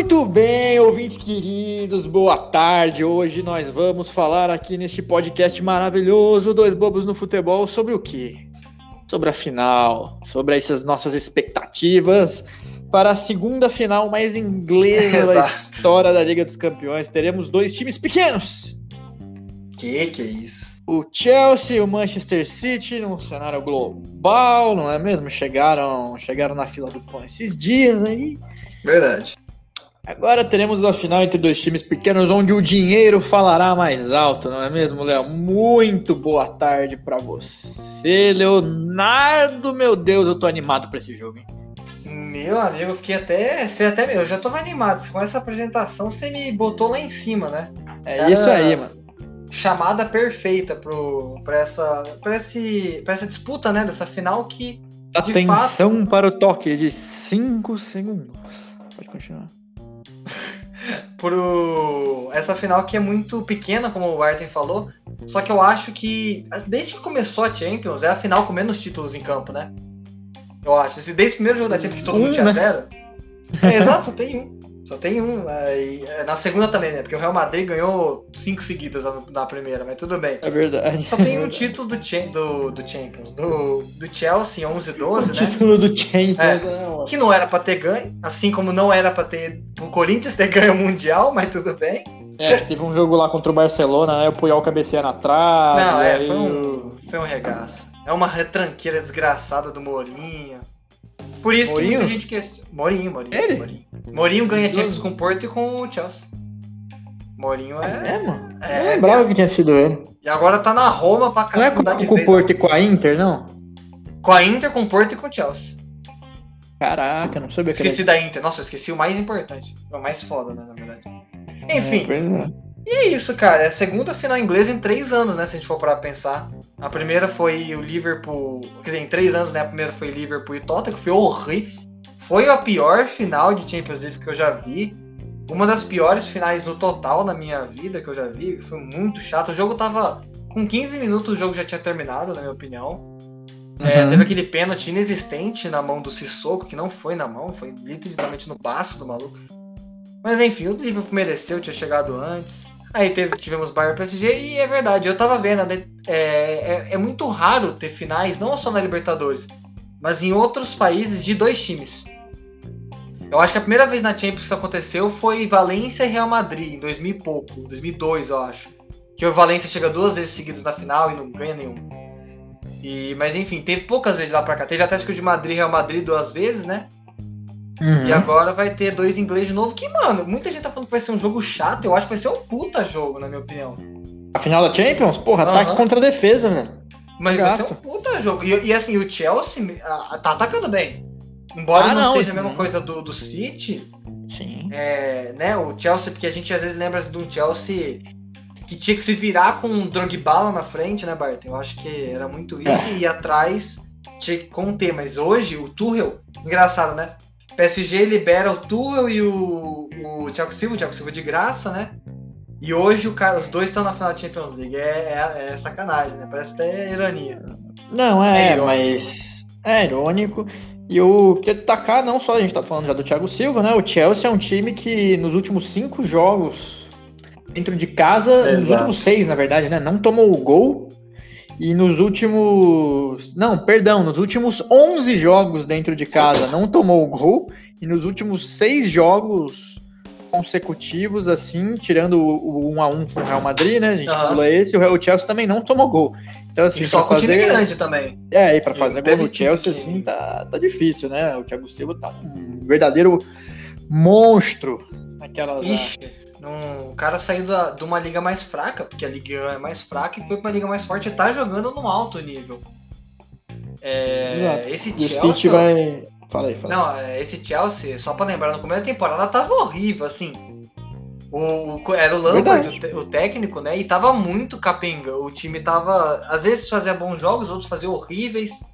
Muito bem, ouvintes queridos, boa tarde. Hoje nós vamos falar aqui neste podcast maravilhoso, Dois Bobos no Futebol, sobre o quê? Sobre a final, sobre essas nossas expectativas para a segunda final mais inglesa da história da Liga dos Campeões. Teremos dois times pequenos. Que que é isso? O Chelsea e o Manchester City num cenário global, não é mesmo? Chegaram, chegaram na fila do pão esses dias aí. Verdade. Agora teremos a final entre dois times pequenos, onde o dinheiro falará mais alto, não é mesmo, Léo? Muito boa tarde para você, Leonardo. Meu Deus, eu tô animado para esse jogo, hein? Meu amigo, eu fiquei até. Você até eu já tô mais animado. Com essa apresentação, você me botou lá em cima, né? É Era isso aí, mano. Chamada perfeita pro, pra, essa, pra, esse, pra essa disputa, né? Dessa final que. Atenção fato... para o toque de 5 segundos. Pode continuar. Pro... Essa final que é muito pequena, como o Arten falou. Só que eu acho que, desde que começou a Champions, é a final com menos títulos em campo, né? Eu acho. Desde o primeiro jogo da Champions que todo mundo tinha né? zero. É, exato, tem um. Só tem um. É, na segunda também, né? Porque o Real Madrid ganhou cinco seguidas na primeira, mas tudo bem. É verdade. Só tem um título do, do, do Champions, do, do Chelsea 11 12, o né? título do Champions, é, é Que não era pra ter ganho, assim como não era pra ter o Corinthians ter ganho o Mundial, mas tudo bem. É, teve um jogo lá contra o Barcelona, né? O Puyol cabeceia na trave. Não, é, foi um, foi um regaço. É uma retranqueira desgraçada do Mourinho. Por isso Mourinho? que muita gente questiona. Mourinho, Mourinho. Ele? Mourinho. Mourinho ganha Champions com o Porto e com o Chelsea. Mourinho é. É, mano. É, eu lembrava que tinha sido ele. E agora tá na Roma pra Não é com, com o Porto e com a Inter, não? Com a Inter, com o Porto e com o Chelsea. Caraca, não sabia que Esqueci da Inter. Nossa, eu esqueci o mais importante. O mais foda, né, na verdade. Enfim. É, e é isso, cara. É a segunda final inglesa em três anos, né? Se a gente for parar pra pensar. A primeira foi o Liverpool. Quer dizer, em três anos, né? A primeira foi Liverpool e Tottenham, que foi horrível. Foi a pior final de Champions League que eu já vi. Uma das piores finais no total na minha vida que eu já vi. Foi muito chato. O jogo tava. Com 15 minutos o jogo já tinha terminado, na minha opinião. É, uhum. É, teve aquele pênalti inexistente na mão do Sissoko, que não foi na mão, foi literalmente no baço do maluco. Mas enfim, o Liverpool mereceu, tinha chegado antes. Aí teve, tivemos Bayern PSG e é verdade, eu tava vendo, né, é, é, é, muito raro ter finais, não só na Libertadores, mas em outros países de dois times. Eu acho que a primeira vez na Champions que isso aconteceu foi Valência e Real Madrid, em 2000 e pouco, 2002 eu acho. Que o Valência chega duas vezes seguidas na final e não ganha nenhum. E, mas enfim, teve poucas vezes lá pra cá. Teve até o de Madrid e Real Madrid duas vezes, né? Uhum. E agora vai ter dois inglês de novo, que, mano, muita gente tá falando que vai ser um jogo chato, eu acho que vai ser um puta jogo, na minha opinião. A final da Champions? Porra, uhum. ataque contra defesa, velho. Mas Gasto. vai ser um puta jogo. E, e assim, o Chelsea a, tá atacando bem. Embora ah, não, não, seja a mesma coisa do, do City. Sim. É, né, o Chelsea, porque a gente às vezes lembra de um Chelsea que tinha que se virar com um Drogba lá na frente, né, Bart? Eu acho que era muito isso. É. E atrás tinha que conter. Mas hoje, o Tuchel, engraçado, né? PSG libera o Tuchel e o, o Thiago Silva, o Thiago Silva de graça, né? E hoje o cara, os dois estão na final da Champions League. É, é, é sacanagem, né? Parece até ironia. Não, é, é mas é irônico. E eu queria destacar, não só a gente tá falando já do Thiago Silva, né? O Chelsea é um time que nos últimos cinco jogos dentro de casa, Exato. nos últimos seis, na verdade, né? Não tomou o gol e nos últimos. Não, perdão, nos últimos 11 jogos dentro de casa não tomou o gol. E nos últimos seis jogos consecutivos, assim, tirando o, 1 a 1 com o Real Madrid, né? A gente uhum. pula esse, o Chelsea também não tomou gol. Então, assim, e só com fazer... time grande também. É, e pra fazer gol no Chelsea, assim, tá, tá difícil, né? O Thiago Silva tá um verdadeiro monstro naquela. Ixi. Num, o cara saiu da, de uma liga mais fraca, porque a Liga é mais fraca, e foi pra uma liga mais forte e tá jogando num alto nível. É, esse Chelsea. O City vai. Fala aí, fala Não, é, esse Chelsea, só pra lembrar, no começo da temporada tava horrível, assim. O, o era o Lampard, o, o, técnico, né? E tava muito capenga. O time tava. Às vezes fazia bons jogos, outros fazia horríveis.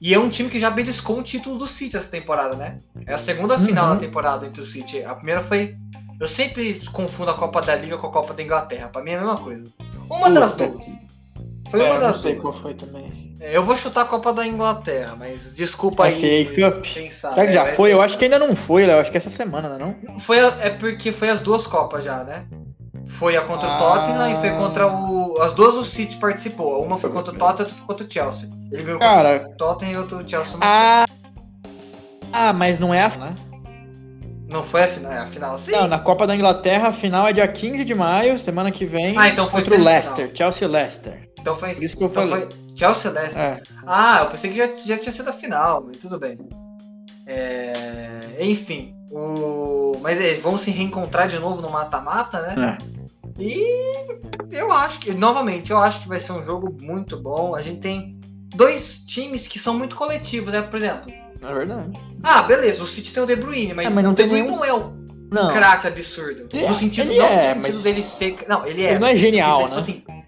E é um time que já beliscou o título do City essa temporada, né? É a segunda uhum. final da temporada entre o City. A primeira foi eu sempre confundo a Copa da Liga com a Copa da Inglaterra. Pra mim é a mesma coisa. Uma das duas. Foi É, uma eu das não sei duas. qual foi também. É, Eu vou chutar a Copa da Inglaterra, mas desculpa A aí. FA Cup. pensar. Será que É, já vai- foi? Eu acho que ainda não foi, Léo. Acho que essa semana, não é não? Foi, é porque foi as duas Copas já, né? Foi a contra Ah. o Tottenham e foi contra o. As duas o City participou. Uma foi contra o Tottenham e outra foi contra o Chelsea. Ele ganhou Cara, contra o Tottenham e outro o Chelsea ah... Ah, mas não é a... Né? Não foi a final, é a final sim? Não, na Copa da Inglaterra, a final é dia 15 de maio, semana que vem, Ah, então foi contra o. Leicester, Chelsea-Leicester. Então foi Por isso que eu então falei. Chelsea Leicester. É. Ah, eu pensei que já, já tinha sido a final, mas tudo bem. É, Enfim, o... mas é, vão se reencontrar de novo no mata-mata, né? É. E eu acho que, novamente, eu acho que vai ser um jogo muito bom. A gente tem dois times que são muito coletivos, né? Por exemplo, É verdade. ah, beleza, o City tem o De Bruyne, mas, É, mas não o tem De Bruyne nenhum- não é o Não, craque absurdo. Ele é- no sentido, ele não é, no sentido mas- dele ser. Não, ele é. ele não é genial, né? dizer, tipo assim,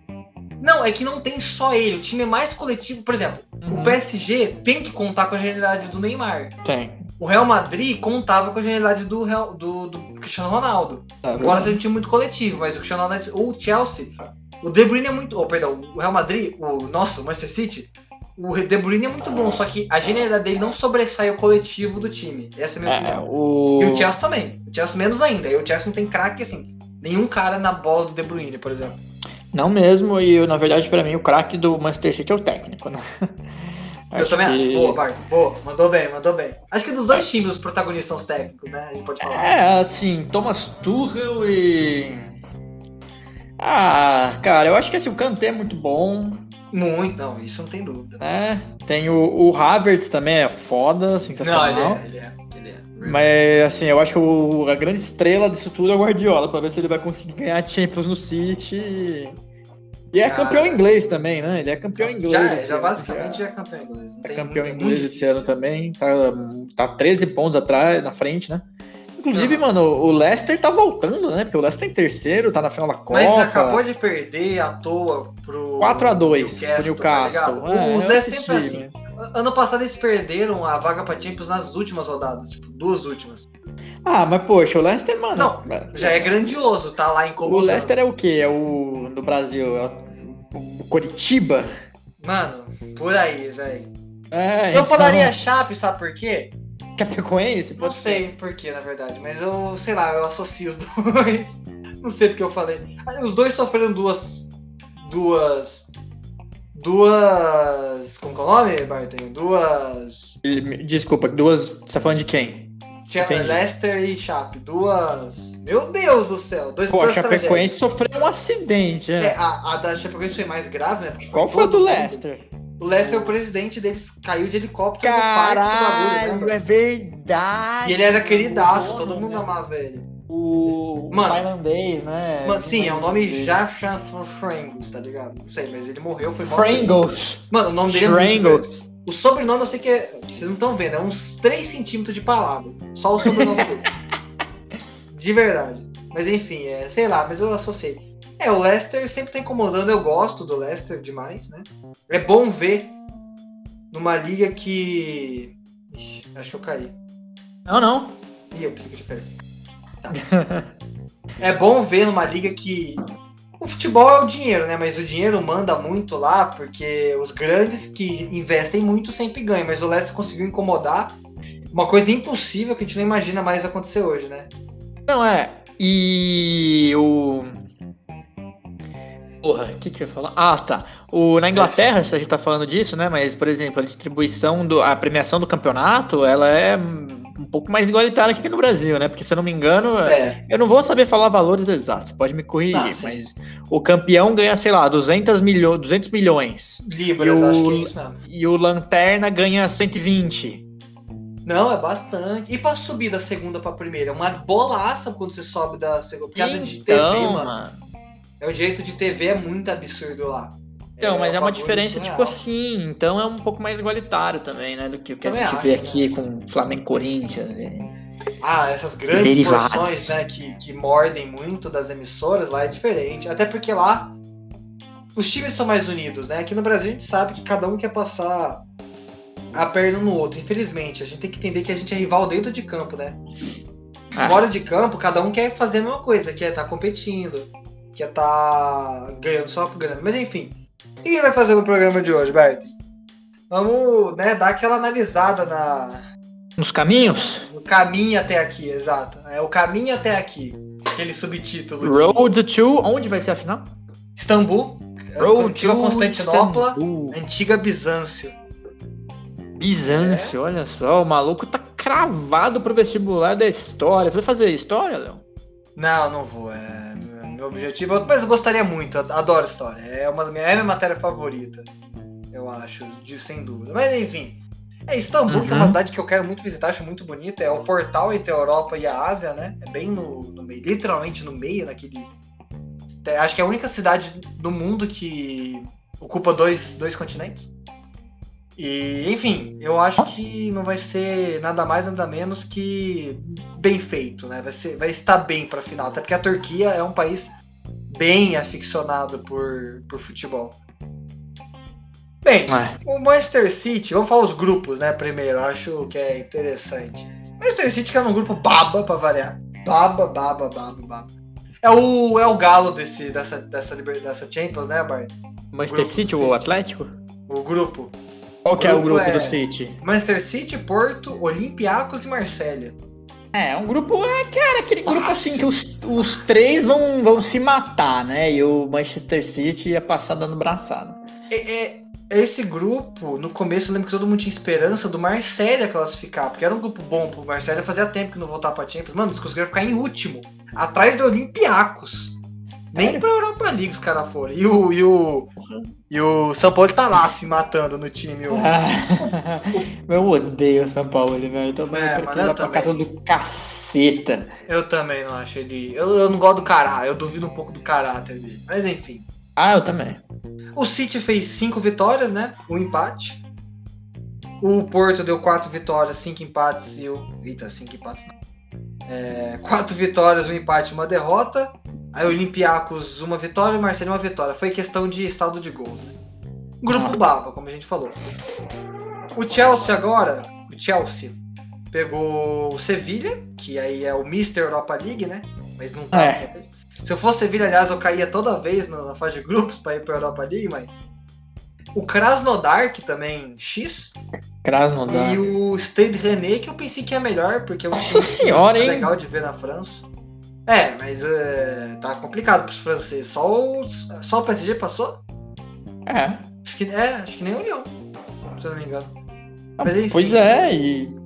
não, é que não tem só ele. O time é mais coletivo. Por exemplo, Uhum. o PSG tem que contar com a genialidade do Neymar. Tem. O Real Madrid contava com a genialidade do, Real, do, do Cristiano Ronaldo. É Embora verdade. seja um time muito coletivo, mas o Cristiano Ronaldo. O Chelsea, o De Bruyne é muito. Oh, perdão, o Real Madrid, o nosso, o Manchester City, o De Bruyne é muito bom, só que a genialidade dele não sobressai o coletivo do time. Essa é a minha É, opinião. o... E o Chelsea também. O Chelsea menos ainda. E o Chelsea não tem craque assim. Nenhum cara na bola do De Bruyne, por exemplo. Não mesmo, e eu, na verdade, pra mim, o craque do Manchester City é o técnico, né? Eu também acho. que- Boa, Bart. Boa. Mandou bem, mandou bem. Acho que dos dois times os protagonistas são os técnicos, né? A gente pode falar. É, assim, Thomas Tuchel e... Ah, cara, eu acho que assim, o Kanté é muito bom, Muito, não, isso não tem dúvida. né? Tem o, o Havertz também, é foda, Não, sensacional. ele é, ele é, ele é. Mas, assim, eu acho que o- a grande estrela disso tudo é o Guardiola, pra ver se ele vai conseguir ganhar Champions no City. E, e é campeão inglês também, né? Ele é campeão inglês. Já, é, já basicamente já. é campeão inglês. Não É campeão inglês esse ano também. Tá, tá 13 pontos atrás, na frente, né? Inclusive, Não. mano, o Leicester tá voltando, né? Porque o Leicester tá em terceiro, tá na final da Copa. Mas acabou de perder à toa pro. 4x2 pro tá Newcastle. ligado? É, eu Leicester assisti, sempre assim. mas- Ano passado eles perderam a vaga pra Champions nas últimas rodadas, tipo, duas últimas. Ah, mas poxa, o Leicester, mano. Não, Já é grandioso, tá lá em O Leicester é o quê? É o. do Brasil? É o, o Coritiba? Mano, por aí, velho. É, Eu então- falaria Chape, sabe por quê? Chapecoense? Não Pode ser. sei por quê, na verdade, mas eu, sei lá, eu associo os dois. Não sei porque eu falei. Ah, Os dois sofreram duas. Duas. Duas. Como que é o nome, Barton? Duas. Desculpa, duas. Você tá falando de quem? Entendi. Leicester e Chape. Duas. Meu Deus do céu! Dois Pô, a Chapecoense sofreu um acidente, né? É, a, a da Chapecoense foi mais grave, né? Porque Qual foi a do. Leicester? O Leicester, o presidente deles, caiu de helicóptero no parque do Caralho, bagulho, é verdade. E ele era queridaço, todo mundo né? amava ele. O, o tailandês, né? Mano, sim, é o nome. Jachan Frangos, tá ligado? Não sei, mas ele morreu, foi morto. Frangles. Mano, o nome dele é. Frangles. O sobrenome eu sei que é. Vocês não estão vendo, é uns 3 centímetros de palavra. Só o sobrenome dele. De verdade. Mas enfim, é, sei lá, mas eu associei. É, o Leicester sempre tá incomodando, eu gosto do Leicester demais, né? É bom ver numa liga que. Ixi, acho que eu caí. Não, não. Ih, eu pensei que eu. Tá. é bom ver numa liga que. O futebol é o dinheiro, né? Mas o dinheiro manda muito lá, porque os grandes que investem muito sempre ganham. Mas o Leicester conseguiu incomodar. Uma coisa impossível que a gente não imagina mais acontecer hoje, né? Não, é. E o. Porra, o que, que eu ia falar? Ah, tá. O, na Inglaterra, se a gente tá falando disso, né? Mas, por exemplo, a distribuição, do, a premiação do campeonato, ela é um pouco mais igualitária que aqui no Brasil, né? Porque, se eu não me engano, É. eu não vou saber falar valores exatos, você pode me corrigir, Ah, mas o campeão ganha, sei lá, 200, milho, 200 milhões. Libras, E o- acho que é isso mesmo. E o Lanterna ganha 120. Não, é bastante. E pra subir da segunda pra primeira? É uma bolaça quando você sobe da segunda. Por causa de TV, Então, mano. mano. É o jeito de TV é muito absurdo lá. Então, mas é uma diferença, tipo assim, então é um pouco mais igualitário também, né? Do que o que a Também gente acho, vê né? aqui com Flamengo e Corinthians. e- Ah, essas grandes Derivados. porções, né, que, que mordem muito das emissoras, lá é diferente. Até porque lá os times são mais unidos, né? Aqui no Brasil a gente sabe que cada um quer passar a perna um no outro. Infelizmente, a gente tem que entender que a gente é rival dentro de campo, né? Ah. Fora de campo, cada um quer fazer a mesma coisa, quer estar competindo, quer estar ganhando só por grana. Mas enfim, que a gente vai fazer no programa de hoje, Bert? Vamos né, dar aquela analisada na. Nos caminhos? No caminho até aqui, exato. É o caminho até aqui. Aquele subtítulo. Road to. Onde vai ser a final? Istambul. Road antiga to Constantinopla. Istambul. Antiga Bizâncio. Bizâncio, é. olha só, o maluco tá cravado pro vestibular da história. Você vai fazer história, Léo? Não, não vou. É meu objetivo, mas eu gostaria muito, adoro história. É uma minha, é minha matéria favorita, eu acho, de, sem dúvida. Mas enfim. É Istambul, uhum. que é uma uhum. cidade que eu quero muito visitar, acho muito bonita. É o portal entre a Europa e a Ásia, né? É bem no, no meio, literalmente no meio, naquele. Acho que é a única cidade do mundo que ocupa dois, dois continentes. E, enfim, eu acho que não vai ser nada mais, nada menos que bem feito, né? Vai, ser, vai estar bem para final, até porque a Turquia é um país bem aficionado por, por futebol. Bem, é. o Manchester City, vamos falar os grupos, né? Primeiro, acho que é interessante. Manchester City que é um grupo baba para variar. Baba, baba, baba, baba. É o, é o galo desse, dessa, dessa, dessa Champions, né, Bart? Manchester City, ou Atlético? O grupo. Qual que é o grupo é do City? Manchester City, Porto, Olympiacos e Marselha. É, um grupo, é, cara, aquele grupo assim que os, os três vão, vão se matar, né? E o Manchester City ia passar dando braçada. É, é, esse grupo, no começo eu lembro que todo mundo tinha esperança do Marselha classificar, porque era um grupo bom pro Marselha, fazia tempo que não voltava pra Champions. Mano, eles conseguiram ficar em último, atrás do Olympiacos. Nem pra Europa League os caras foram. E o, e, o, e o São Paulo tá lá se matando no time. O... eu odeio o São Paulo, velho. Eu tô é, mano, eu pra casa do caceta. Eu também não acho ele. Eu, eu não gosto do caráter, eu duvido um pouco do caráter dele. Mas enfim. Ah, eu também. O City fez cinco vitórias, né? Um empate. O Porto deu quatro vitórias, cinco empates e o. Eita, cinco empates não. É, quatro vitórias, um empate e uma derrota. Aí o Olympiacos uma vitória e o Marcelo uma vitória. Foi questão de saldo de gols, né? Grupo ah. Baba, como a gente falou. O Chelsea agora, o Chelsea pegou o Sevilha, que aí é o Mr. Europa League, né? Mas não tá. É. Se eu fosse Sevilha, aliás, eu caía toda vez na fase de grupos para ir para Europa League, mas o Krasnodar, que também X. Krasnodar. E o Stade René, que eu pensei que é melhor, porque é um Nossa senhora, hein? legal de ver na França. É, mas uh, tá complicado pros franceses. Só o, só o PSG passou? É. Acho que, é, acho que nem o Lyon, se eu não me engano. Ah, mas, enfim, pois é, e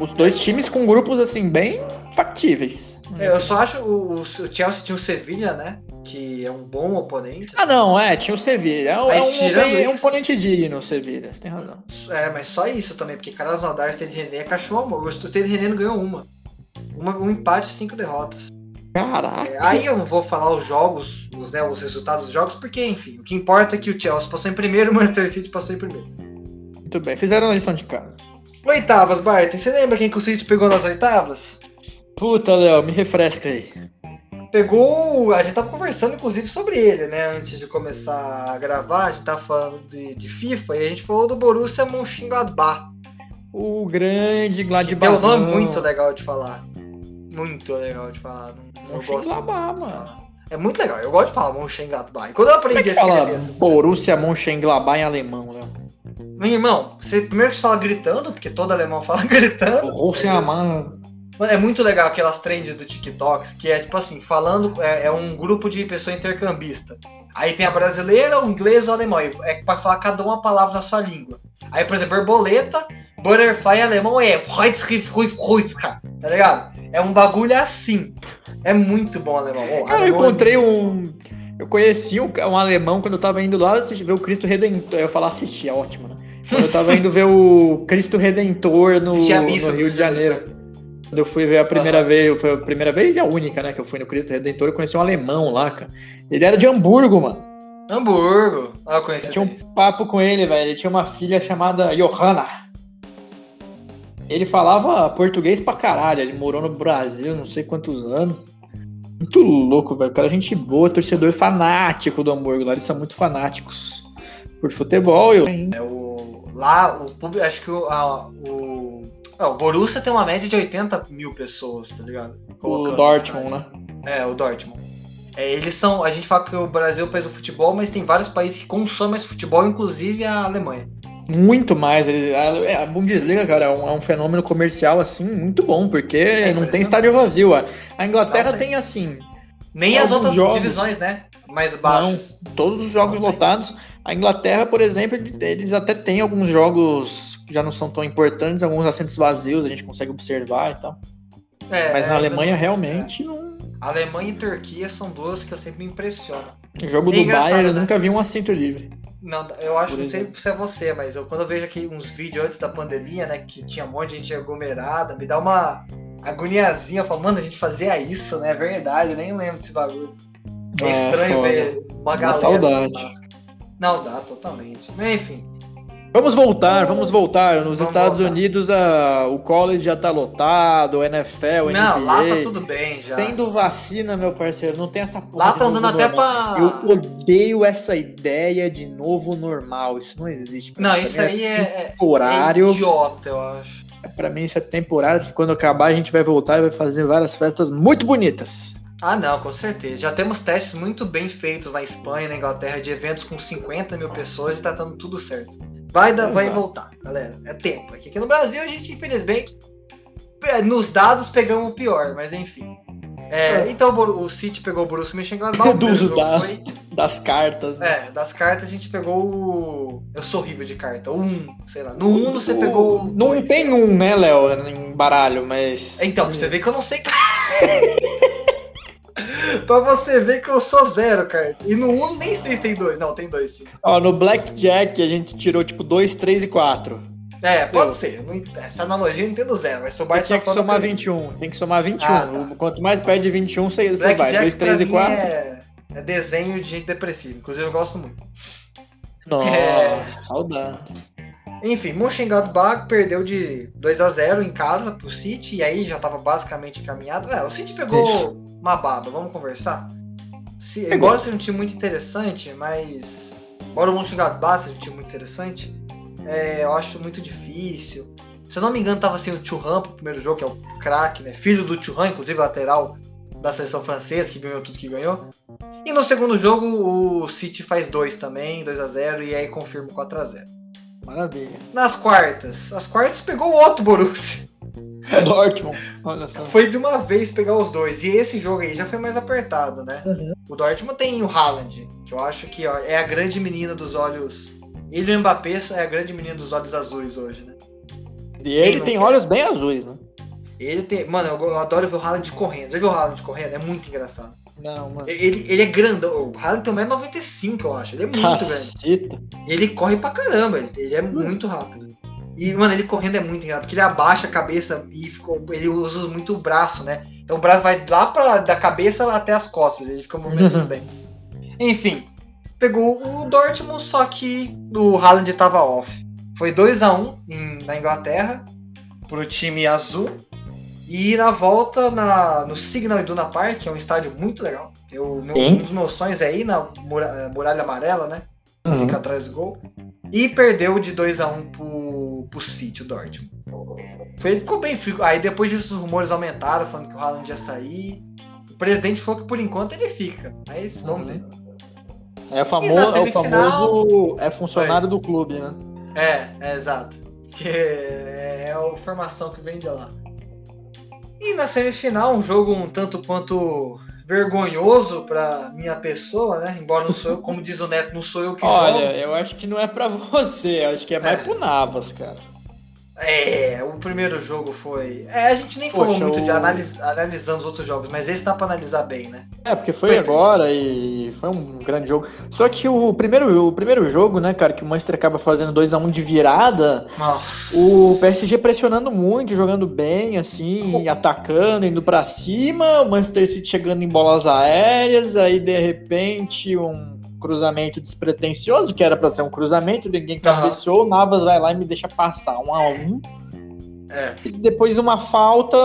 os dois times com grupos assim bem factíveis. É, eu só acho o, o Chelsea tinha o Sevilha, né? Que é um bom oponente. Ah, não, é, tinha o Sevilha. É, um, é um, bem, é um oponente digno o Sevilha, você tem razão. É, mas só isso também, porque Krasnodar e Stade René é cachorro. O Stade René não ganhou uma. uma. Um empate e cinco derrotas. Caraca. É, aí eu não vou falar os jogos, os, né, os resultados dos jogos, porque, enfim, o que importa é que o Chelsea passou em primeiro o Manchester City passou em primeiro. Muito bem, fizeram a lição de casa. Oitavas, Bart, você lembra quem que o City pegou nas oitavas? Puta, Léo, me refresca aí. Pegou. A gente tava conversando, inclusive, sobre ele, né? Antes de começar a gravar, a gente tava falando de, de FIFA e a gente falou do Borussia Mönchengladbach. O grande Gladbach. Tem um nome muito legal de falar. Muito legal de falar. Não, gosto mano. É muito legal, eu gosto de falar Mönchengladbach. Quando eu aprendi Como é que fala Borussia Mönchengladbach em alemão, Léo? Meu irmão, você, primeiro que você fala gritando, porque todo alemão fala gritando. Borussia Mönchengladbach é muito legal aquelas trends do TikTok, que é tipo assim, falando, é, é, um grupo de pessoa intercambista. Aí tem a brasileira, o inglês ou o alemão. É pra falar cada uma palavra na sua língua. Aí, por exemplo, borboleta, butterfly alemão é tá ligado? É um bagulho assim. É muito bom alemão. Cara, alemão eu é encontrei é... um. Eu conheci um, um, alemão quando eu tava indo lá assistir, ver o Cristo Redentor. Eu falar assistir, é ótimo, né? Quando eu tava indo ver o Cristo Redentor no, no Rio de Janeiro. Quando eu fui ver a primeira uhum. vez, foi a primeira vez e a única, né? Que eu fui no Cristo Redentor, eu conheci um alemão lá, cara. Ele era de Hamburgo, mano. Hamburgo. Ah, eu conheci. Eu tinha um papo com ele, velho. Ele tinha uma filha chamada Johanna. Ele falava português pra caralho. Ele morou no Brasil não sei quantos anos. Muito louco, velho. O cara, é gente boa, torcedor fanático do Hamburgo. Lá eles são muito fanáticos por futebol. Eu... É o, lá, o público, acho que o, a, o é, o Borussia tem uma média de 80 mil pessoas, tá ligado? Colocando o Dortmund, né? É, o Dortmund. É, eles são. A gente fala que o Brasil é o país do futebol, mas tem vários países que consomem esse futebol, inclusive a Alemanha. Muito mais. A, Bundesliga, cara, é um, é um, fenômeno comercial assim muito bom, porque é, não tem estádio vazio. A Inglaterra tem. tem. assim. Nem as outras jogos. divisões, né? Mais baixas. Não, todos os jogos lotados. A Inglaterra, por exemplo, eles até têm alguns jogos que já não são tão importantes, alguns assentos vazios a gente consegue observar e tal. É, Mas na Alemanha realmente não. Alemanha e Turquia são duas que eu sempre me impressiono. O jogo é do Bayern eu né? nunca vi um assento livre. Não, eu acho, não sei se é você, mas eu, quando eu vejo aqui uns vídeos antes da pandemia, né, que tinha um monte de gente aglomerada, me dá uma agoniazinha. Eu falo, mano, a gente fazia isso, né? É verdade, eu nem lembro desse bagulho. É, é estranho foda. ver uma galera. Saudade. Não, dá totalmente. Enfim. Vamos voltar, vamos voltar. Nos vamos Estados voltar. Unidos a, o college já tá lotado, o NFL, o Não, NBA. lá tá tudo bem já. Tendo vacina, meu parceiro, não tem essa porra. Lá tá andando até pra. Eu odeio essa ideia de novo normal. Isso não existe. Não, isso aí é, é, temporário. é idiota, eu acho. Pra mim isso é temporário, que quando acabar a gente vai voltar e vai fazer várias festas muito bonitas. Ah, não, com certeza. Já temos testes muito bem feitos na Espanha, na Inglaterra, de eventos com 50 mil pessoas e tá dando tudo certo. Vai, dar, vai voltar, galera. É tempo. Aqui, aqui no Brasil, a gente, infelizmente, nos dados pegamos o pior, mas enfim. É, é. Então o City pegou o Borussia Mönchengladbach. Dos da, foi... Das cartas. É, das cartas a gente pegou o... Eu sou horrível de carta. O 1, sei lá. No 1 você pegou... Não dois. tem um, né, Léo, em baralho, mas... Então, você ver que eu não sei pra você ver que eu sou zero, cara. E no 1 nem sei se tem dois. Não, tem dois sim. Ó, no Blackjack a gente tirou tipo 2, 3 e 4. É, pode ser. Essa analogia eu entendo zero, mas somar Tinha que somar 21. Tem que somar 21. Ah, tá. Quanto mais perde de 21, você, você vai. 2, 3 e 4. É, é desenho de gente depressiva. Inclusive, eu gosto muito. Nossa, é... saudade. Enfim, Mönchengladbach perdeu de 2 a 0 em casa pro City e aí já estava basicamente encaminhado. É, o City pegou. Uma baba, vamos conversar? Se, embora seja um time muito interessante, mas embora o Mönchengladbach seja um time muito interessante, é, eu acho muito difícil. Se eu não me engano, tava assim o Thuram pro primeiro jogo, que é o craque, né? Filho do Thuram, inclusive lateral da seleção francesa, que ganhou tudo que ganhou. E no segundo jogo, o City faz dois também, 2 a 0 e aí confirma 4 a 0 Maravilha. Nas quartas. As quartas pegou o outro Borussia. O Dortmund, olha só. Foi de uma vez pegar os dois. E esse jogo aí já foi mais apertado, né? Uhum. O Dortmund tem o Haaland, que eu acho que ó, é a grande menina dos olhos. Ele e o Mbappé é a grande menina dos olhos azuis hoje, né? E ele tem quer? olhos bem azuis, né? Ele tem. Mano, eu adoro ver o Haaland correndo. Já viu o Haaland correndo? É muito engraçado. Não, mano. Ele, ele é grandão. O Haaland tem 1,95m, eu acho. Ele é muito Caceta. grande. Ele corre pra caramba. Ele, ele é hum. muito rápido. E, mano, ele correndo é muito engraçado, porque ele abaixa a cabeça e ficou, ele usa muito o braço, né? Então o braço vai lá pra, da cabeça até as costas, ele fica movimentando bem. Enfim, pegou o Dortmund, só que o Haaland tava off. Foi 2 a 1 um na Inglaterra, pro time azul. E na volta na, no Signal Iduna Park, que é um estádio muito legal. Eu, meu, um dos meus sonhos é ir na muralha, muralha amarela, né? Uhum. Fica atrás do gol. E perdeu de 2 a 1 um pro, pro City, o Dortmund. Foi, ficou bem frio. Aí depois disso os rumores aumentaram, falando que o Haaland ia sair. O presidente falou que por enquanto ele fica. Mas vamos uhum. ver. É, famoso, é o famoso. É funcionário foi. do clube, né? É, é exato. Que é a formação que vem de lá. E na semifinal, um jogo um tanto quanto vergonhoso para minha pessoa, né? Embora não sou eu, como diz o Neto, não sou eu que Olha, jogo. Eu acho que não é para você, eu acho que é mais é. pro Navas, cara. É, o primeiro jogo foi. É, a gente nem Poxa, falou muito o... de analis... analisando os outros jogos, mas esse dá pra analisar bem, né? É, porque foi, foi agora e foi um grande jogo. Só que o primeiro, o primeiro jogo, né, cara, que o Manchester acaba fazendo 2 a 1 um de virada, Nossa. o PSG pressionando muito, jogando bem, assim, atacando, indo para cima, o Manchester City chegando em bolas aéreas, aí de repente um cruzamento despretensioso, que era para ser um cruzamento, ninguém cabeceou, uhum. Navas vai lá e me deixa passar um a um. É. E depois uma falta,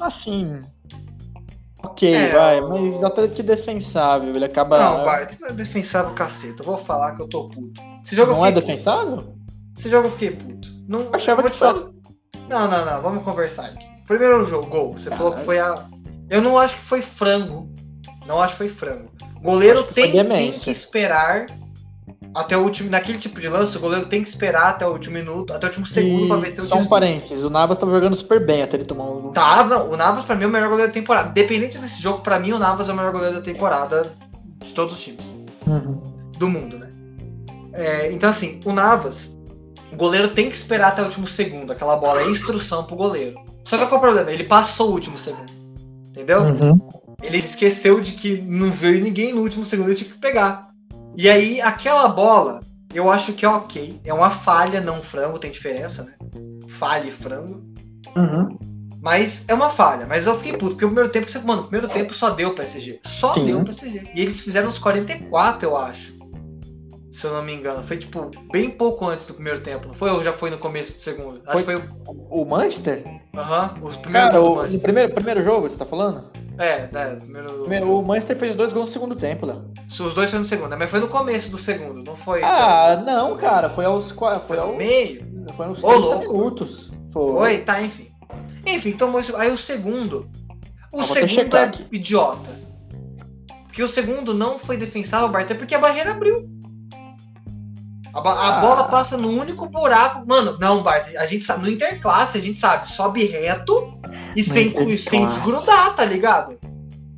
assim. Ok, é, vai, eu... mas até que defensável, ele acaba. Não, Bart, não é defensável caceta, eu vou falar que eu tô puto. Esse jogo não é defensável? Esse jogo eu fiquei puto. Não, Achava que falar... Não, não, não, vamos conversar aqui. Primeiro jogo, gol. Você ah, falou que foi a. Eu não acho que foi frango Não acho que foi frango. Goleiro tem, tem que esperar até o último. Naquele tipo de lance, o goleiro tem que esperar até o último minuto, até o último segundo e... pra ver se tem o Só um parênteses, o Navas tava jogando super bem até ele tomar um. Tava, não, o Navas pra mim é o melhor goleiro da temporada. Dependente desse jogo, pra mim o Navas é o melhor goleiro da temporada de todos os times. Uhum. Do mundo, né? É, então, assim, o Navas, o goleiro tem que esperar até o último segundo. Aquela bola é instrução pro goleiro. Só que qual é o problema? Ele passou o último segundo. Entendeu? Uhum. Ele esqueceu de que não veio ninguém no último segundo, ele tinha que pegar. E aí, aquela bola, eu acho que é ok. É uma falha, não frango, tem diferença, né? Falha e frango. Uhum. Mas é uma falha. Mas eu fiquei puto, porque o primeiro tempo, mano, o primeiro tempo só deu o PSG. Só Sim. deu o PSG. E eles fizeram os 44, eu acho. Se eu não me engano. Foi, tipo, bem pouco antes do primeiro tempo. Não foi ou já foi no começo do segundo? Acho foi, foi o... o Manchester? Aham, uhum, o primeiro Cara, o, primeiro, primeiro jogo, você tá falando? É, né, primeiro... O Manchester fez dois gols no segundo tempo, Léo. Os dois foram no segundo, né? mas foi no começo do segundo, não foi? Ah, não, cara, foi aos foi, foi ao meio. Foi aos 30 louco. minutos. Foi. foi, tá, enfim. Enfim, tomou esse... aí o segundo. O ah, segundo é aqui. idiota. Porque o segundo não foi defensável, Bart, é porque a barreira abriu. A, a ah. bola passa no único buraco. Mano, não, Bart, a gente sabe, no interclasse a gente sabe, sobe reto e sem, sem desgrudar, tá ligado?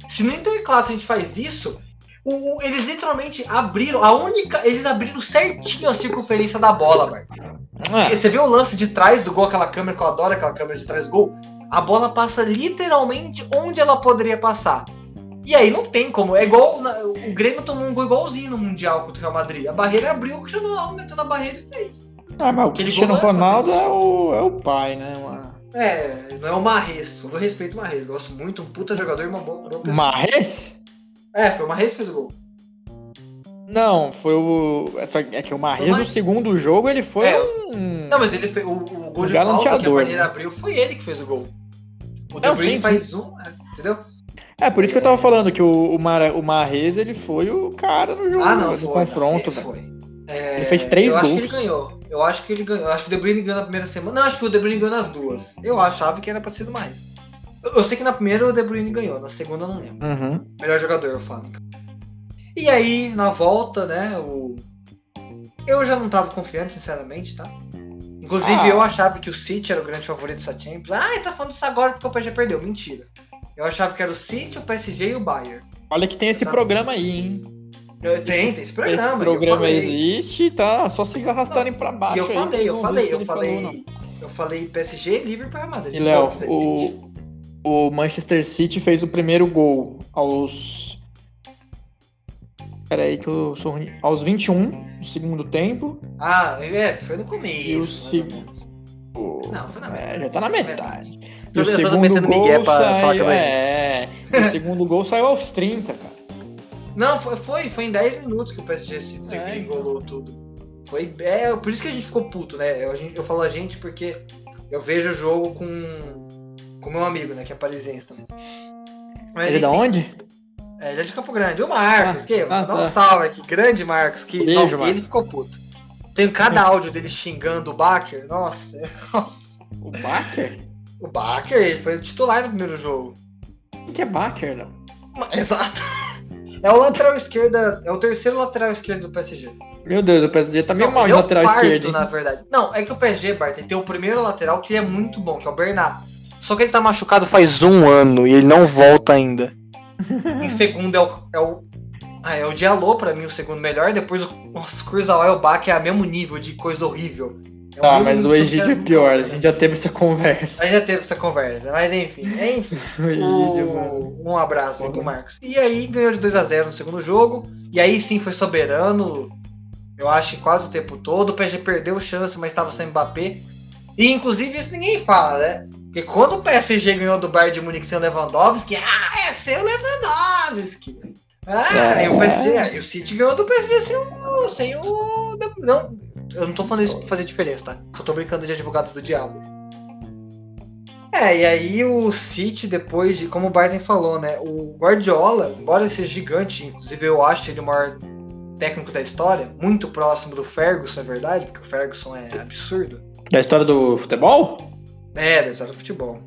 Se no interclasse a gente faz isso, o, eles literalmente abriram a única. Eles abriram certinho a circunferência da bola, Bart. É. Você vê o lance de trás do gol, aquela câmera que eu adoro, aquela câmera de trás do gol. A bola passa literalmente onde ela poderia passar. E aí não tem como. É igual. O Grêmio tomou um gol igualzinho no Mundial contra o Real Madrid. A barreira abriu, o Cristiano Ronaldo meteu na barreira e fez. Ah, mas o Cristiano Ronaldo é o, é o pai, né? Uma... É, não é o Marres. Eu respeito o Marres. Gosto muito, um puta jogador e uma boa, boa pessoa. Marres? É, foi o Marres que fez o gol. Não, foi o. É que o Marres no segundo jogo ele foi é, um. Não, mas ele fez. O, o gol um de falta que a barreira né? abriu foi ele que fez o gol. O De Bruyne faz um, é, entendeu? É, por isso que eu tava falando que o, o, Mar, o Marrez, ele foi o cara no jogo, ah, não, no foi, confronto. Não, ele, é, ele fez três eu gols. Eu acho que ele ganhou. Eu acho que ele ganhou. Eu acho que o De Bruyne ganhou na primeira semana. Não, acho que o De Bruyne ganhou nas duas. Eu achava que era pra ser mais. Eu, eu, sei que na primeira o De Bruyne ganhou, na segunda eu não lembro. Uhum. Melhor jogador, eu falo. E aí, na volta, né, o... Eu já não tava confiante, sinceramente, tá? Inclusive, ah. eu achava que o City era o grande favorito dessa Champions. Ah, ele tá falando isso agora porque o PSG perdeu. Mentira. Eu achava que era o City, o PSG e o Bayern. Olha que tem esse tá. programa aí, hein? Tem, tem esse programa. Esse programa existe, tá? Só vocês arrastarem para baixo. Eu falei, aí, eu falei, eu falei, falou, eu falei PSG, Liverpool e Real Madrid. E Léo, o, o Manchester City fez o primeiro gol aos Peraí que eu sou ruim. Aos 21 do segundo tempo. Ah, é, foi no começo. E o segundo. Não, foi na metade. É, já tá na metade. E o segundo gol saiu, é, o segundo gol saiu aos 30, cara. Não, foi, foi, foi em 10 minutos que o PSG se desengolou é. tudo. Foi, é, por isso que a gente ficou puto, né? Eu, eu falo a gente porque eu vejo o jogo com com meu amigo, né, que é parisiense também. Mas, ele é da onde? É, ele é de Campo Grande. O Marcos, ah, que, ah, dá um tá. salve aqui. Grande Marcos, que Beijo, nossa, Marcos. ele ficou puto. Tem cada áudio dele xingando o Baker. Nossa, nossa. O Baker? O Baker, ele foi o titular no primeiro jogo. O que é Baker, não? Exato. É o lateral esquerda, é o terceiro lateral esquerdo do PSG. Meu Deus, o PSG tá meio mal de é lateral quarto, esquerdo. na verdade. Não, é que o PSG, Bart, tem o primeiro lateral que é muito bom, que é o Bernat. Só que ele tá machucado faz um ano e ele não volta ainda. em segundo é o, é o ah, é o Diallo pra mim o segundo melhor. Depois o nossa, Kurzawa e o Bach é a mesmo nível de coisa horrível. É tá, mas o Egídio é pior, a gente já teve essa conversa. A gente já teve essa conversa, mas enfim, enfim. o Egídio, o... Um abraço aí pro Marcos. E aí ganhou de 2 a 0 no segundo jogo. E aí sim foi soberano. Eu acho que quase o tempo todo. O PSG perdeu chance, mas estava sem Mbappé. E inclusive isso ninguém fala, né? Porque quando o PSG ganhou do Bayern de Munique sem o Lewandowski, ah, é seu Lewandowski. Ah, é. e o PSG, e o City ganhou do PSG sem o, sem o. Não, eu não tô falando isso pra fazer diferença, tá? Só tô brincando de advogado do diabo. É, e aí o City, depois de, como o Biden falou, né? O Guardiola, embora ele seja gigante, inclusive eu acho ele o maior técnico da história, muito próximo do Ferguson, é verdade, porque o Ferguson é absurdo. Da história do futebol? É, da história do futebol.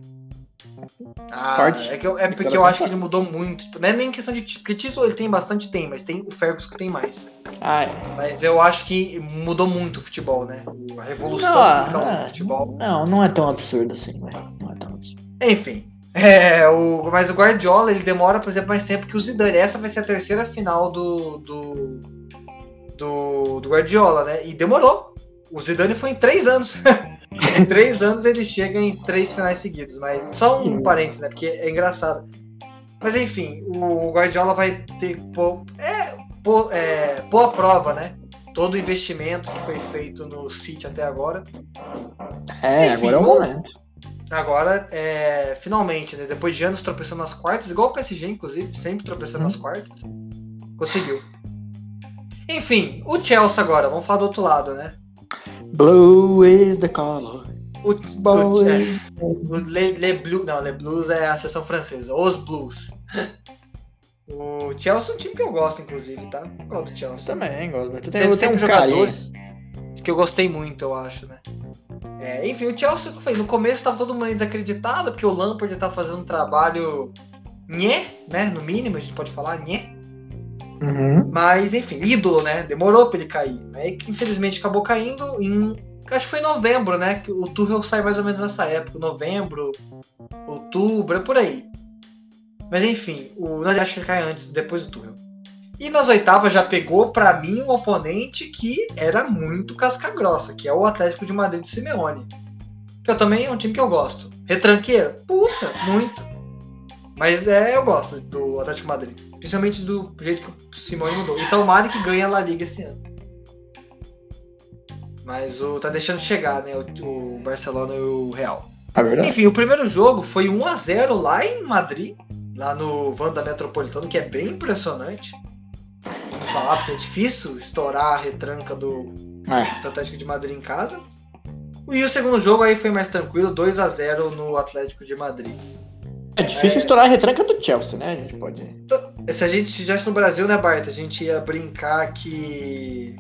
Ah, Parte. é, que eu, é porque eu acho que ele mudou muito. Não é nem questão de título, porque título ele tem bastante, tem, mas tem o Ferguson que tem mais. Ah, é. Mas eu acho que mudou muito o futebol, né? A revolução não, é, futebol. Não, não é tão absurdo assim, velho. Não é tão absurdo. Enfim. É, o, mas o Guardiola, ele demora, por exemplo, mais tempo que o Zidane. Essa vai ser a terceira final do, do, do, do Guardiola, né? E demorou. O Zidane foi em três anos. em três anos ele chega em três finais seguidos. Mas só um parênteses, né? Porque é engraçado. Mas enfim, o Guardiola vai ter é, pô, é, pô a prova, né? Todo o investimento que foi feito no City até agora. É, enfim, agora é o momento. Agora, é, finalmente, né? Depois de anos tropeçando nas quartas, igual o PSG, inclusive, sempre tropeçando uhum. nas quartas, conseguiu. Enfim, o Chelsea agora, vamos falar do outro lado, né? Blue is the color. O, o, é, o Le, Le Blue, não, Le Blues é a seção francesa, os Blues. O Chelsea é um time que eu gosto, inclusive, tá? Eu gosto do Chelsea. Também gosto. Tem, Deve tem um jogadores que eu gostei muito, eu acho, né? É, enfim, o Chelsea, no começo estava todo mundo desacreditado, porque o Lampard estava fazendo um trabalho nhé, né? No mínimo, a gente pode falar nhé. Uhum. Mas, enfim, ídolo, né? Demorou para ele cair. Aí que infelizmente acabou caindo em. Acho que foi em novembro, né? Que o Tuchel sai mais ou menos nessa época. Novembro, outubro, é por aí. Mas enfim, o. Não, acho que ele cai antes, depois do Tuchel. E nas oitavas já pegou para mim um oponente que era muito casca-grossa, que é o Atlético de Madrid de Simeone. Que eu também é um time que eu gosto. Retranqueiro? Puta, muito. Mas é, eu gosto do Atlético Madrid. Principalmente do jeito que o Simone mudou. E tomara que ganha a La Liga esse ano. Mas o tá deixando chegar, né? O, o Barcelona e o Real. É Enfim, o primeiro jogo foi 1 a 0 lá em Madrid, lá no Vanda Metropolitano, que é bem impressionante falar, porque é difícil estourar a retranca do, é. do Atlético de Madrid em casa. E o segundo jogo aí foi mais tranquilo, 2 a 0 no Atlético de Madrid. É difícil é... estourar a retranca do Chelsea, né? A gente pode. Então, se a gente estivesse no Brasil, né, Bart? A gente ia brincar que.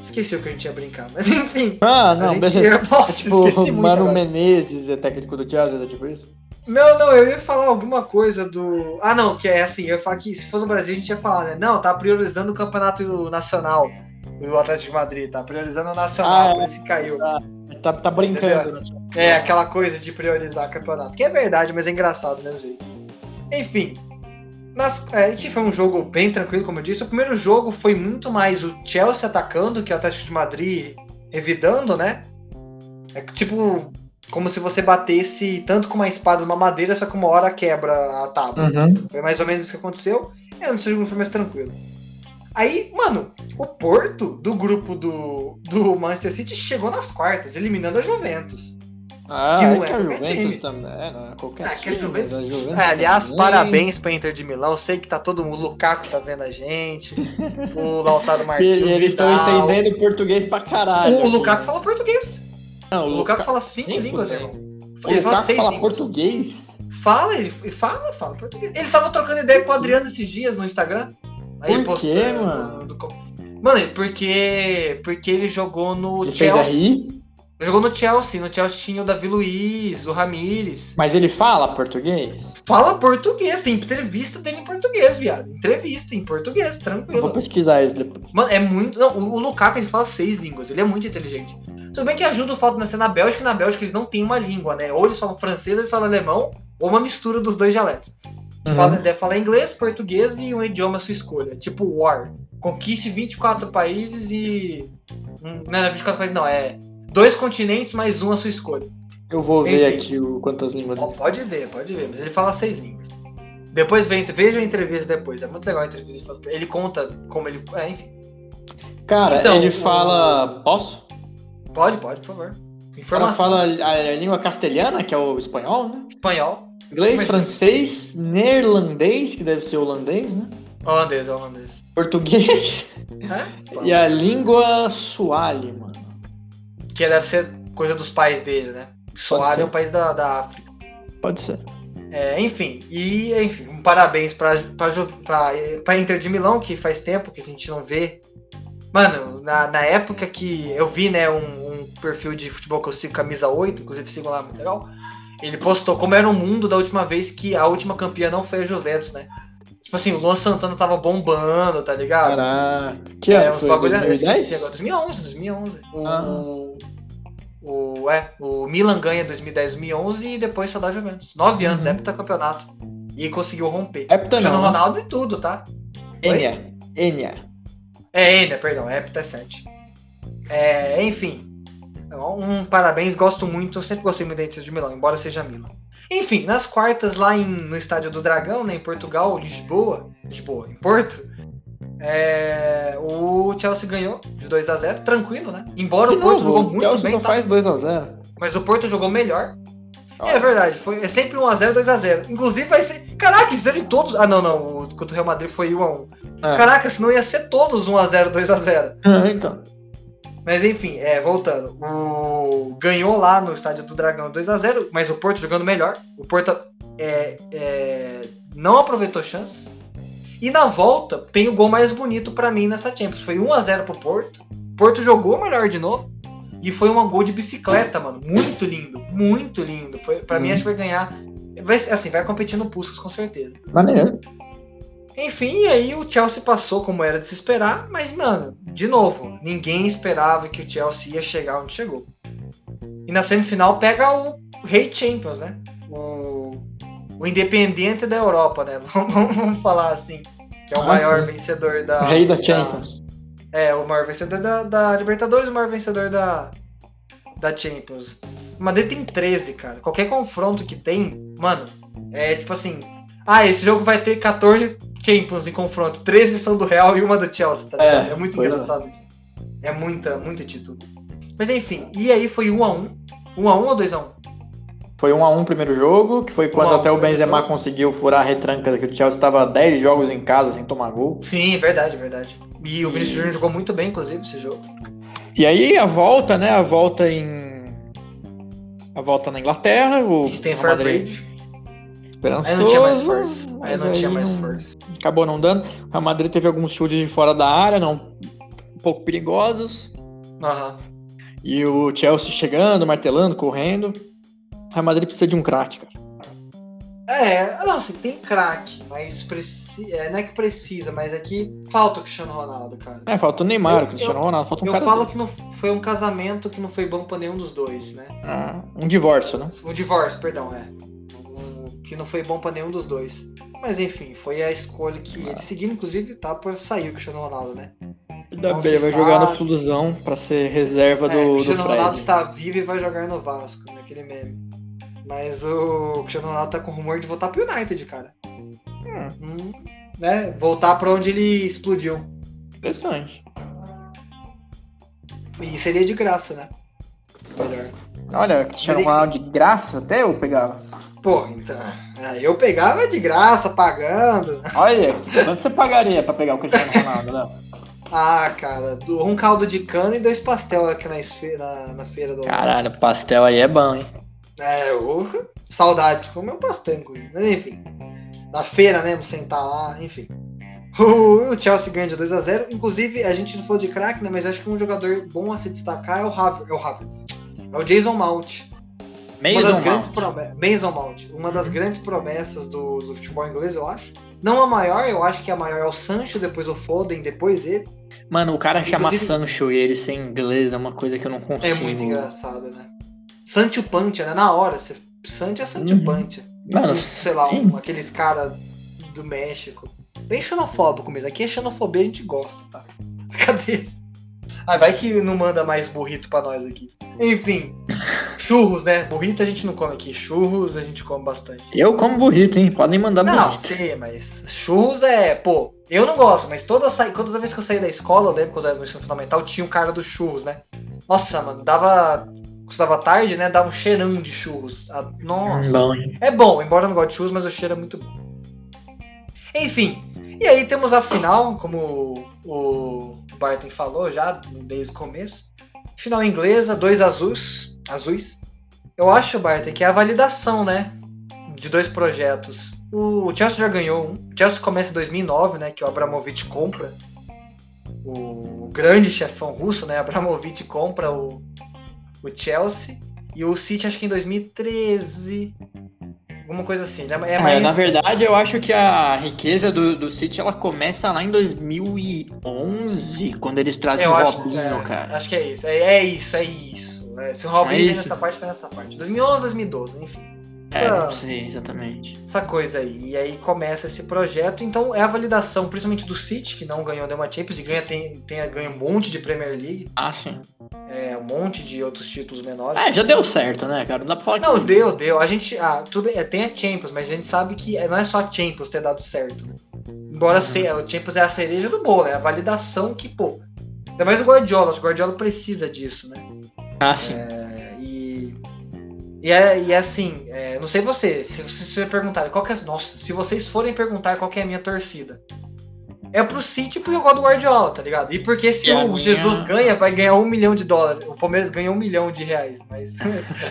Esqueci o que a gente ia brincar, mas enfim. Ah, não, beleza. Ia... Nossa, é tipo, Mano Menezes é técnico do Chelsea, é tipo isso? Não, não, eu ia falar alguma coisa do. Ah, não, que é assim, eu ia falar que se fosse no Brasil a gente ia falar, né? Não, tá priorizando o campeonato nacional do Atlético de Madrid, tá priorizando o nacional, ah, por isso que caiu. Tá, tá, tá brincando, né? É, aquela coisa de priorizar campeonato. Que é verdade, mas é engraçado mesmo jeito. Enfim. Mas, é, que foi um jogo bem tranquilo, como eu disse. O primeiro jogo foi muito mais o Chelsea atacando que o Atlético de Madrid revidando, né? É tipo, como se você batesse tanto com uma espada numa madeira, só que uma hora quebra a tábua. Uhum. Foi mais ou menos isso que aconteceu. É, no segundo foi mais tranquilo. Aí, mano, o Porto do grupo do, do Manchester City chegou nas quartas, eliminando a Juventus. Ah, que não é, é que a Juventus também. É, não é qualquer ah, time, Juventus, a Juventus é, aliás, também. parabéns pra Inter de Milão. Sei que tá todo mundo. O Lukaku tá vendo a gente. o Lautaro Martins. Eles estão entendendo português pra caralho. O, o Lukaku fala português. Não, o, Lukaku fala cinco línguas, irmão. O ele Lukaku fala, fala português? Fala, ele fala, fala português. Ele tava trocando ideia com o Adriano esses dias no Instagram. Aí Por quê, mano? No, no, mano, porque, porque ele jogou no ele Chelsea. Fez aí? Jogou no Chelsea, no Chelsea tinha o Davi Luiz, o Ramires. Mas ele fala português? Fala português, tem entrevista dele em português, viado. Entrevista em português, tranquilo. Eu vou pesquisar isso depois. Mano, é muito. Não, o Lukaku ele fala seis línguas, ele é muito inteligente. Tudo bem que ajuda o fato de nascer na Bélgica, na Bélgica eles não têm uma língua, né? Ou eles falam francês, ou eles falam alemão, ou uma mistura dos dois dialetos. Uhum. Fala, deve falar inglês, português e um idioma à sua escolha. Tipo War. Conquiste 24 países e. Não, é 24 países, não, é dois continentes mais um à sua escolha. Eu vou Enfim. ver aqui o, quantas línguas. Oh, pode ver, pode ver, mas ele fala seis línguas. Depois vem, veja a entrevista depois, é muito legal a entrevista. Ele conta como ele. É, enfim. Cara, então, ele fala. Posso? Pode, pode, por favor. Informação. Ela fala a, a, língua castelhana, que é o espanhol, né? Espanhol. Inglês, francês, neerlandês, que deve ser holandês, né? Holandês, holandês. Português. É? E a língua suali, mano. Que deve ser coisa dos pais dele, né? Suali é um país da, da África. Pode ser. É, enfim, e enfim, um parabéns para para Inter de Milão, que faz tempo que a gente não vê. Mano, na, na época que eu vi, né, um, um perfil de futebol que eu sigo, camisa 8, inclusive sigo lá, muito legal. Ele postou como era o mundo da última vez que a última campeã não foi a Juventus, né? Tipo assim, o Luan Santana tava bombando, tá ligado? Caraca. Que é, ano foi? Bagulho, 2010? Agora, 2011, 2011. O, ah. o, é, o Milan ganha 2010, 2011 e depois só dá Juventus. Nove anos, uhum. campeonato E conseguiu romper. Hepta não. Né? Ronaldo e tudo, tá? Enya. Enya. É, Enya, perdão. Hepta é 7. É, enfim. Um parabéns, gosto muito. Sempre gostei muito da Inter de Milão, embora seja Milan. Enfim, nas quartas lá em, no Estádio do Dragão, né, em Portugal, Lisboa, Lisboa, em Porto, é, o Chelsea ganhou de 2 a 0 tranquilo, né? Embora de o Porto novo, jogou muito Chelsea bem. Só tá? faz 2 a 0 Mas o Porto jogou melhor. Ah. É verdade, foi, é sempre 1x0, 2x0. Inclusive vai ser. Caraca, serem todos. Ah, não, não. O contra o Real Madrid foi 1x1. É. Caraca, senão ia ser todos 1x0, 2x0. Ah, então. Mas enfim, é, voltando. O... Ganhou lá no estádio do Dragão 2 a 0 mas o Porto jogando melhor. O Porto é, é, não aproveitou chance. E na volta tem o gol mais bonito para mim nessa Champions. Foi 1 a 0 pro Porto. Porto jogou melhor de novo. E foi um gol de bicicleta, mano. Muito lindo. Muito lindo. Foi, pra hum. mim, acho que vai ganhar. Vai, assim, vai competir no Puskas com certeza. Maneiro. Enfim, aí o Chelsea passou como era de se esperar, mas, mano, de novo, ninguém esperava que o Chelsea ia chegar onde chegou. E na semifinal pega o Rei Champions, né? O, o Independente da Europa, né? Vamos falar assim. Que é o ah, maior sim. vencedor da. Rei da Champions. Da, é, o maior vencedor da, da Libertadores e o maior vencedor da, da Champions. O Madrid tem 13, cara. Qualquer confronto que tem, mano, é tipo assim. Ah, esse jogo vai ter 14 Champions em confronto. 13 são do Real e uma do Chelsea, tá? É, é muito é. engraçado. É. é muita, muito título. Mas enfim, e aí foi 1x1. 1x1 ou 2x1? Foi 1x1 o primeiro jogo, que foi quando até o Benzema conseguiu furar a retranca, que o Chelsea estava 10 jogos em casa sem tomar gol. Sim, verdade, verdade. E o Vinicius Júnior jogou muito bem, inclusive, esse jogo. E aí a volta, né? A volta em. A volta na Inglaterra. O Stanford Bridge. Esperançoso. Aí não tinha mais força. Aí não tinha mais força. Acabou não dando. O Real Madrid teve alguns chutes de fora da área, não um pouco perigosos. Uhum. E o Chelsea chegando, martelando, correndo. O Real Madrid precisa de um craque, cara. É, não, assim, tem craque, mas preci... é, não é que precisa, mas é que falta o Cristiano Ronaldo, cara. É, falta o Neymar, eu, o Cristiano eu, Ronaldo, falta um eu cara. Eu falo desse. que não foi um casamento que não foi bom pra nenhum dos dois, né? Ah, um divórcio, né? Um divórcio, perdão, é que não foi bom para nenhum dos dois. Mas enfim, foi a escolha que ah. ele seguiu, inclusive tá por sair o Cristiano Ronaldo, né? Ainda bem, vai sabe. jogar no Flusão para ser reserva é, do, do Cristiano Ronaldo está vivo e vai jogar no Vasco, naquele meme. Mas o Cristiano Ronaldo tá com rumor de voltar pro United, cara. Hum. Hum, né? Voltar para onde ele explodiu. Interessante. E seria de graça, né? Melhor. Olha, Cristiano Ronaldo de graça, até eu pegava. Pô, então. Eu pegava de graça, pagando. Olha, quanto você pagaria pra pegar o Cristiano Ronaldo, Léo? Ah, cara, um caldo de cana e dois pastel aqui na, na, na feira do. Caralho, pastel aí é bom, hein? É, eu, saudade de comer um pastel, inclusive. Mas enfim. Na feira mesmo, sentar lá, enfim. O, o Chelsea ganha de 2x0. Inclusive, a gente não falou de craque, né? Mas acho que um jogador bom a se destacar é o Havertz. É o Havertz. É o Jason Mount. Mason uma das grandes promessas. Mason Mount. Uma das grandes promessas do, do futebol inglês, eu acho. Não a maior, eu acho que a maior é o Sancho, depois o Foden, depois ele. Mano, o cara chama Sancho e ele sem inglês é uma coisa que eu não consigo. É muito engraçado, né? Sancho Pancha, né? Na hora. Você... Sancho é Sancho uhum. Pancha. Mano, sei lá, um, aqueles caras do México. Bem xenofóbico mesmo. Aqui é xenofobia, a gente gosta, tá? Cadê? Ah, vai que não manda mais burrito pra nós aqui. Enfim. Churros, né? Burrito a gente não come aqui. Churros a gente come bastante. Eu como burrito, hein? Podem mandar não, burrito. Não, sei, mas churros é, pô, eu não gosto, mas toda, sa... toda vez que eu saí da escola, eu lembro quando eu era no ensino fundamental, tinha um cara dos churros, né? Nossa, mano, dava. Custava tarde, né? Dava um cheirão de churros. Ah, nossa. Bom. É bom, embora eu não goste de churros, mas o cheiro é muito bom. Enfim. E aí temos a final, como o Barton falou já desde o começo. Final inglesa, dois azuis. Azuis. Eu acho, Barton, que é a validação, né? De dois projetos. O Chelsea já ganhou um. O Chelsea começa em 2009, né? Que o Abramovich compra. O grande chefão russo, né? Abramovich compra o, o Chelsea. E o City acho que em 2013. Alguma coisa assim. É, é mais... na verdade, eu acho que a riqueza do, do City ela começa lá em 2011, quando eles trazem o Robinho, é, cara. Acho que é isso. É, é isso, é isso. É, se o Robinho é nessa parte, foi nessa parte. 2011, 2012, enfim. É, não sei exatamente. Essa coisa aí. E aí começa esse projeto. Então é a validação, principalmente do City, que não ganhou nenhuma Champions e ganha, tem, tem, ganha um monte de Premier League. Ah, sim. É, um monte de outros títulos menores. É, já deu certo, né, cara? Não dá pra falar Não, que... deu, deu. A gente. Ah, tudo é, tem a Champions, mas a gente sabe que não é só a Champions ter dado certo. Né? Embora uhum. o Champions é a cereja do bolo, é a validação que, pô. Ainda mais o Guardiola, o Guardiola precisa disso, né? Ah, sim. É, e e é, e é assim, é, não sei você, se vocês perguntarem qual que é. Nossa, se vocês forem perguntar qual que é a minha torcida. É pro City porque eu gosto do Guardiola, tá ligado? E porque se e o minha... Jesus ganha, vai ganhar um milhão de dólares. O Palmeiras ganha um milhão de reais, mas.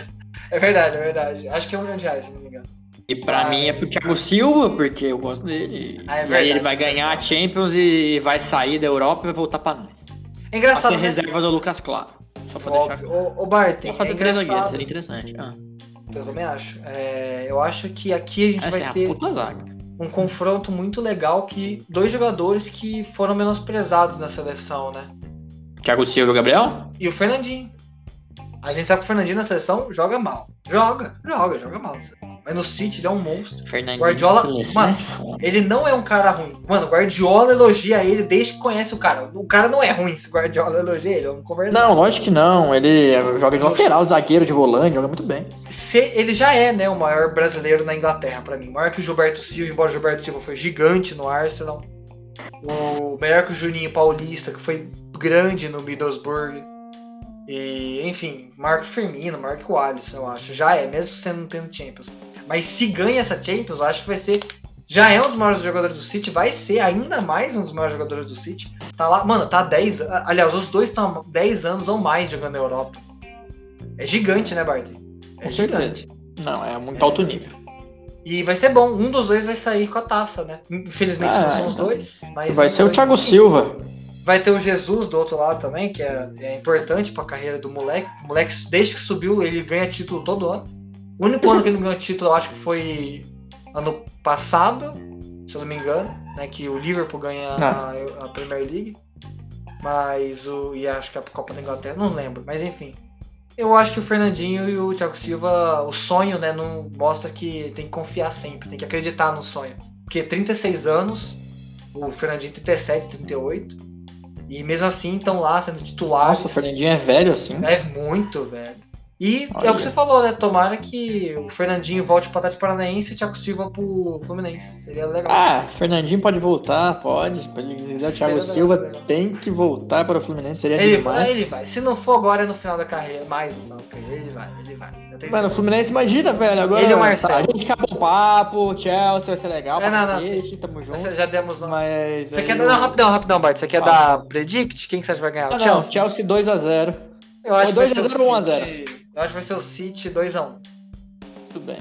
é verdade, é verdade. Acho que é um milhão de reais, se não me engano. E pra ah, mim é pro Thiago Silva, porque eu gosto dele. Ah, é verdade, e aí ele vai ganhar a Champions e vai sair da Europa e vai voltar pra nós. É engraçado. Vai ser né? reserva do Lucas Claro. Só pra Óbvio. deixar. Ô, ô Bart, Vou fazer é três zagueiros, seria interessante. Ah. Eu também acho. É, eu acho que aqui a gente Essa vai é ter um confronto muito legal que dois jogadores que foram menosprezados na seleção, né? Thiago Silva e o Gabriel? E o Fernandinho. A gente sabe que o Fernandinho na seleção joga mal. Joga, joga, joga mal. Mas no City ele é um monstro. Fernandinho Guardiola, mano, é ele não é um cara ruim. Mano, o Guardiola elogia ele desde que conhece o cara. O cara não é ruim se Guardiola elogia ele, vamos conversar. Não, lógico que não. Ele joga de lateral, de zagueiro, de volante, joga muito bem. Se, ele já é, né, o maior brasileiro na Inglaterra para mim. Maior que o Gilberto Silva, embora o Gilberto Silva foi gigante no Arsenal. O melhor que o Juninho Paulista, que foi grande no Middlesbrough. E, enfim, Marco Firmino, Marco Alisson, eu acho. Já é, mesmo sendo não tendo Champions. Mas se ganha essa Champions, eu acho que vai ser. Já é um dos maiores jogadores do City, vai ser ainda mais um dos maiores jogadores do City. Tá lá, mano, tá 10. Aliás, os dois estão 10 anos ou mais jogando na Europa. É gigante, né, Bart? É com gigante. Certeza. Não, é muito é... alto nível. E vai ser bom, um dos dois vai sair com a taça, né? Infelizmente ah, não são os então. dois, mas. Vai ser o Thiago Silva. Vai ter o Jesus do outro lado também, que é, é importante para a carreira do moleque. O moleque, desde que subiu, ele ganha título todo ano. O único ano que ele ganhou título, eu acho que foi ano passado, se eu não me engano, né? Que o Liverpool ganha a, a, Premier League. Mas o. E acho que a Copa da Inglaterra, não lembro. Mas enfim. Eu acho que o Fernandinho e o Thiago Silva, o sonho, né, não mostra que tem que confiar sempre, tem que acreditar no sonho. Porque 36 anos, o Fernandinho 37, 38. E mesmo assim estão lá sendo titulares. Nossa, o Fernandinho é velho assim? É muito velho. E Olha. é o que você falou, né? Tomara que o Fernandinho volte para o Paranaense e o Thiago Silva pro Fluminense. Seria legal. Ah, Fernandinho pode voltar, pode. Se quiser, o Thiago Silva legal. tem que voltar para o Fluminense. Seria ele demais. Vai, ele vai. Se não for agora, é no final da carreira. Mais no final da carreira. Ele vai, ele vai. Mano, o Fluminense, imagina, velho. Agora ele é o Marcelo. Tá, a gente acabou o papo, o Chelsea vai ser legal. É, não, não, cacete, tamo junto. Já demos um... Mas. Você quer dar. Não, rapidão, rapidão, Bart. Você quer dar predict? Quem que você acha que vai ganhar? O Chelsea? Não, Chelsea 2x0. Eu acho que 2x0 ou 1x0? Eu acho que vai ser o City 2x1. Tudo bem.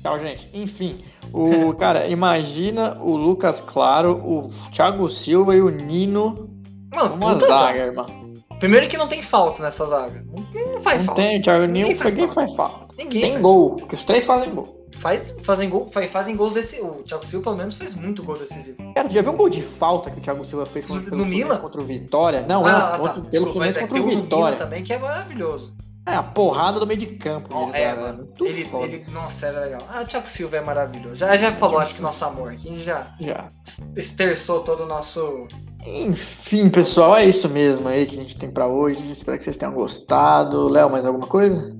Tchau, gente. Enfim, o cara, imagina o Lucas Claro, o Thiago Silva e o Nino. Mano, uma zaga, zaga, irmão. Primeiro que não tem falta nessa zaga. Não, faz não falta. Tem, Thiago Nino faz, ninguém faz falta. Ninguém tem faz. gol, porque os três fazem gol. Faz, fazem, gol, faz, fazem gols desse. O Thiago Silva, pelo menos, fez muito gol decisivo. Cara, você já viu um gol de falta que o Thiago Silva fez contra, no, no contra o Vitória? Não, ah, não, tá. pelo Fluminense é contra o Vitória. também, que é maravilhoso. É, a porrada do meio de campo. Oh, ele, é, mano. Ele, ele, nossa, era legal. Ah, o Thiago Silva é maravilhoso. Já, já falou, acho que nosso amor aqui. Já, já esterçou todo o nosso. Enfim, pessoal, é isso mesmo aí que a gente tem para hoje. Espero que vocês tenham gostado. Léo, mais alguma coisa?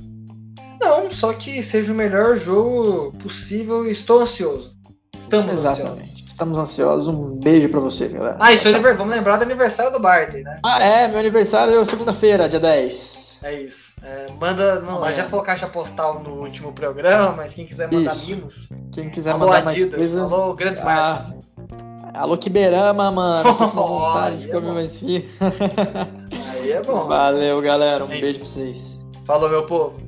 Não, só que seja o melhor jogo possível e estou ansioso. Estamos Exatamente. ansiosos. Estamos ansiosos. Um beijo para vocês, galera. Ah, isso é vamos lembrar do aniversário do Barty, né? Ah, é, meu aniversário é segunda-feira, dia 10. É isso. É, manda. Não, já falou caixa postal no último programa, mas quem quiser mandar isso. mimos. Quem quiser alô, mandar Adidas, mais coisas. Alô, grandes ah, marcas. Alô, Kiberama, mano. Tô com vontade de é comer mais fio. Aí é bom. Valeu, galera. Um Ei. beijo pra vocês. Falou, meu povo.